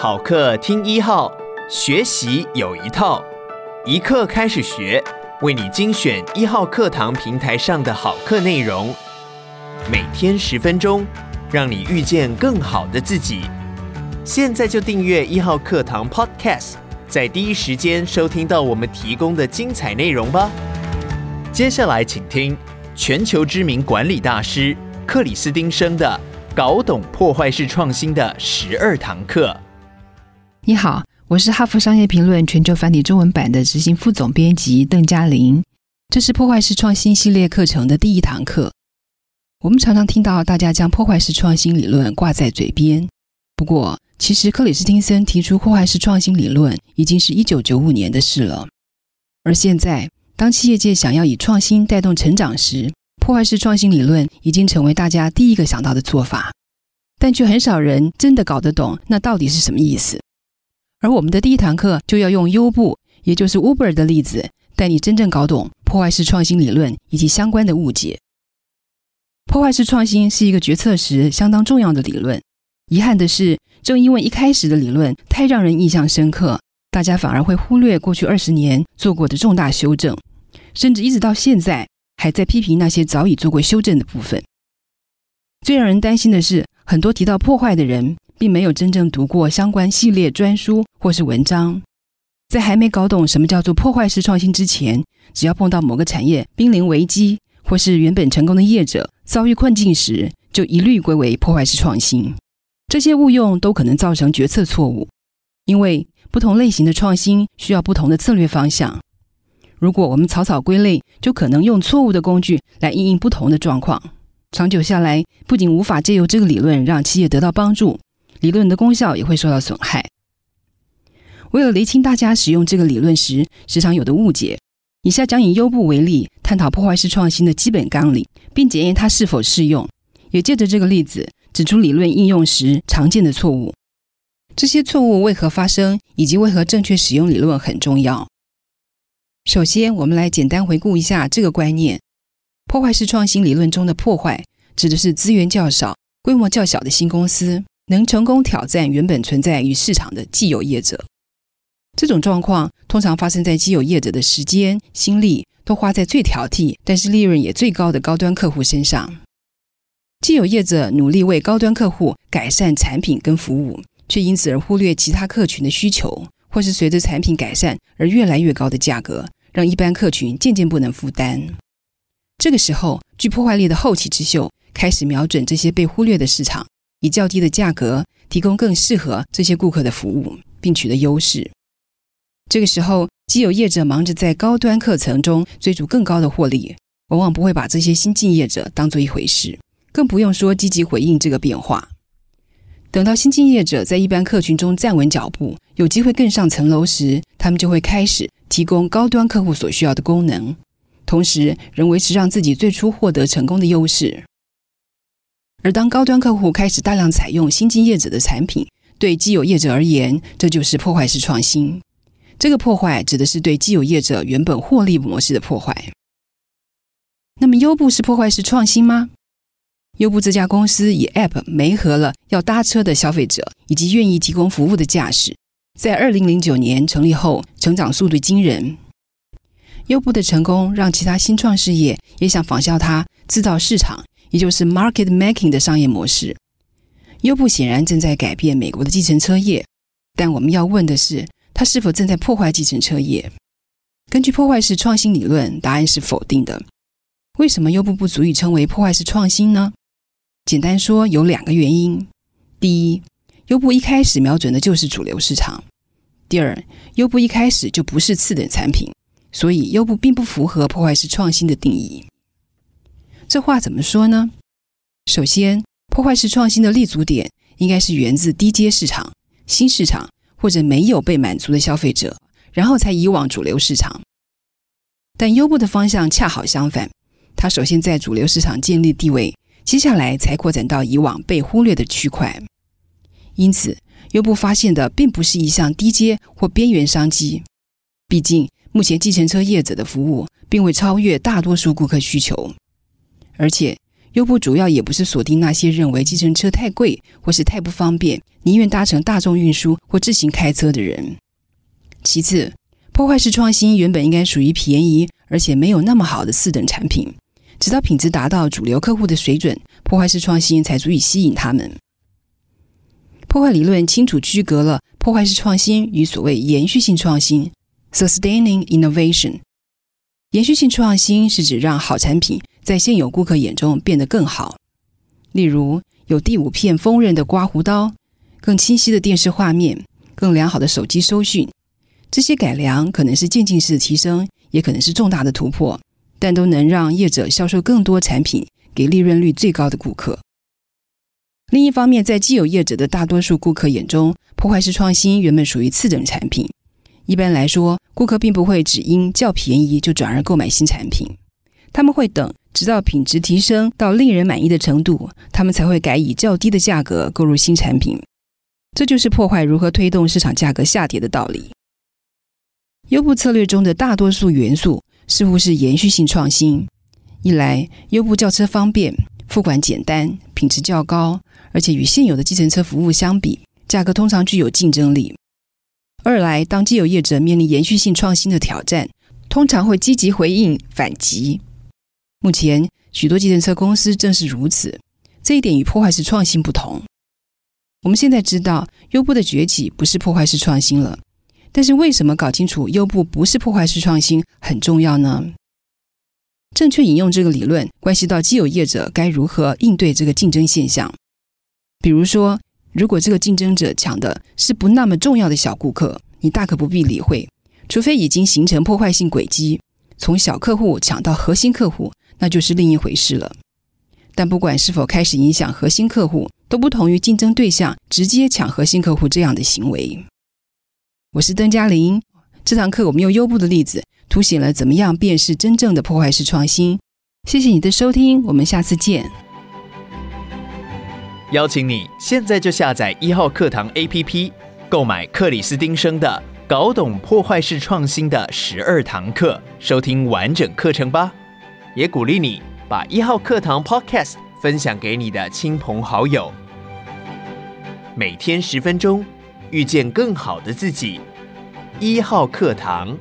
好课听一号，学习有一套，一课开始学，为你精选一号课堂平台上的好课内容，每天十分钟，让你遇见更好的自己。现在就订阅一号课堂 Podcast，在第一时间收听到我们提供的精彩内容吧。接下来请听全球知名管理大师克里斯汀生的。搞懂破坏式创新的十二堂课。你好，我是哈佛商业评论全球繁体中文版的执行副总编辑邓嘉玲。这是破坏式创新系列课程的第一堂课。我们常常听到大家将破坏式创新理论挂在嘴边，不过，其实克里斯汀森提出破坏式创新理论已经是一九九五年的事了。而现在，当企业界想要以创新带动成长时，破坏式创新理论已经成为大家第一个想到的做法，但却很少人真的搞得懂那到底是什么意思。而我们的第一堂课就要用优步，也就是 Uber 的例子，带你真正搞懂破坏式创新理论以及相关的误解。破坏式创新是一个决策时相当重要的理论。遗憾的是，正因为一开始的理论太让人印象深刻，大家反而会忽略过去二十年做过的重大修正，甚至一直到现在。还在批评那些早已做过修正的部分。最让人担心的是，很多提到破坏的人，并没有真正读过相关系列专书或是文章，在还没搞懂什么叫做破坏式创新之前，只要碰到某个产业濒临危机，或是原本成功的业者遭遇困境时，就一律归为破坏式创新。这些误用都可能造成决策错误，因为不同类型的创新需要不同的策略方向。如果我们草草归类，就可能用错误的工具来应应不同的状况。长久下来，不仅无法借由这个理论让企业得到帮助，理论的功效也会受到损害。为了厘清大家使用这个理论时时常有的误解，以下将以优步为例，探讨破坏式创新的基本纲领，并检验它是否适用。也借着这个例子，指出理论应用时常见的错误。这些错误为何发生，以及为何正确使用理论很重要。首先，我们来简单回顾一下这个观念：破坏式创新理论中的破坏，指的是资源较少、规模较小的新公司能成功挑战原本存在于市场的既有业者。这种状况通常发生在既有业者的时间、心力都花在最挑剔，但是利润也最高的高端客户身上。既有业者努力为高端客户改善产品跟服务，却因此而忽略其他客群的需求，或是随着产品改善而越来越高的价格。让一般客群渐渐不能负担。这个时候，具破坏力的后起之秀开始瞄准这些被忽略的市场，以较低的价格提供更适合这些顾客的服务，并取得优势。这个时候，既有业者忙着在高端客层中追逐更高的获利，往往不会把这些新进业者当做一回事，更不用说积极回应这个变化。等到新进业者在一般客群中站稳脚步，有机会更上层楼时，他们就会开始。提供高端客户所需要的功能，同时仍维持让自己最初获得成功的优势。而当高端客户开始大量采用新进业者的产品，对既有业者而言，这就是破坏式创新。这个破坏指的是对既有业者原本获利模式的破坏。那么，优步是破坏式创新吗？优步这家公司以 App 媒合了要搭车的消费者以及愿意提供服务的驾驶。在二零零九年成立后，成长速度惊人。优步的成功让其他新创事业也想仿效它，制造市场，也就是 market making 的商业模式。优步显然正在改变美国的计程车业，但我们要问的是，它是否正在破坏计程车业？根据破坏式创新理论，答案是否定的。为什么优步不足以称为破坏式创新呢？简单说，有两个原因。第一，优步一开始瞄准的就是主流市场。第二，优步一开始就不是次等产品，所以优步并不符合破坏式创新的定义。这话怎么说呢？首先，破坏式创新的立足点应该是源自低阶市场、新市场或者没有被满足的消费者，然后才移往主流市场。但优步的方向恰好相反，它首先在主流市场建立地位，接下来才扩展到以往被忽略的区块。因此，优步发现的并不是一项低阶或边缘商机。毕竟，目前计程车业者的服务并未超越大多数顾客需求。而且，优步主要也不是锁定那些认为计程车太贵或是太不方便，宁愿搭乘大众运输或自行开车的人。其次，破坏式创新原本应该属于便宜而且没有那么好的四等产品，直到品质达到主流客户的水准，破坏式创新才足以吸引他们。破坏理论清楚区隔了破坏式创新与所谓延续性创新 （sustaining innovation）。延续性创新是指让好产品在现有顾客眼中变得更好，例如有第五片锋刃的刮胡刀、更清晰的电视画面、更良好的手机收讯。这些改良可能是渐进式的提升，也可能是重大的突破，但都能让业者销售更多产品给利润率最高的顾客。另一方面，在既有业者的大多数顾客眼中，破坏式创新原本属于次等产品。一般来说，顾客并不会只因较便宜就转而购买新产品，他们会等直到品质提升到令人满意的程度，他们才会改以较低的价格购入新产品。这就是破坏如何推动市场价格下跌的道理。优步策略中的大多数元素似乎是延续性创新：一来，优步轿车方便，付款简单，品质较高，而且与现有的计程车服务相比，价格通常具有竞争力。二来，当既有业者面临延续性创新的挑战，通常会积极回应反击。目前，许多计程车公司正是如此。这一点与破坏式创新不同。我们现在知道，优步的崛起不是破坏式创新了。但是，为什么搞清楚优步不是破坏式创新很重要呢？正确引用这个理论，关系到既有业者该如何应对这个竞争现象。比如说，如果这个竞争者抢的是不那么重要的小顾客，你大可不必理会，除非已经形成破坏性轨迹，从小客户抢到核心客户，那就是另一回事了。但不管是否开始影响核心客户，都不同于竞争对象直接抢核心客户这样的行为。我是邓嘉玲，这堂课我们用优步的例子，凸显了怎么样辨识真正的破坏式创新。谢谢你的收听，我们下次见。邀请你现在就下载一号课堂 APP，购买克里斯汀生的《搞懂破坏式创新的十二堂课》，收听完整课程吧。也鼓励你把一号课堂 Podcast 分享给你的亲朋好友。每天十分钟，遇见更好的自己。一号课堂。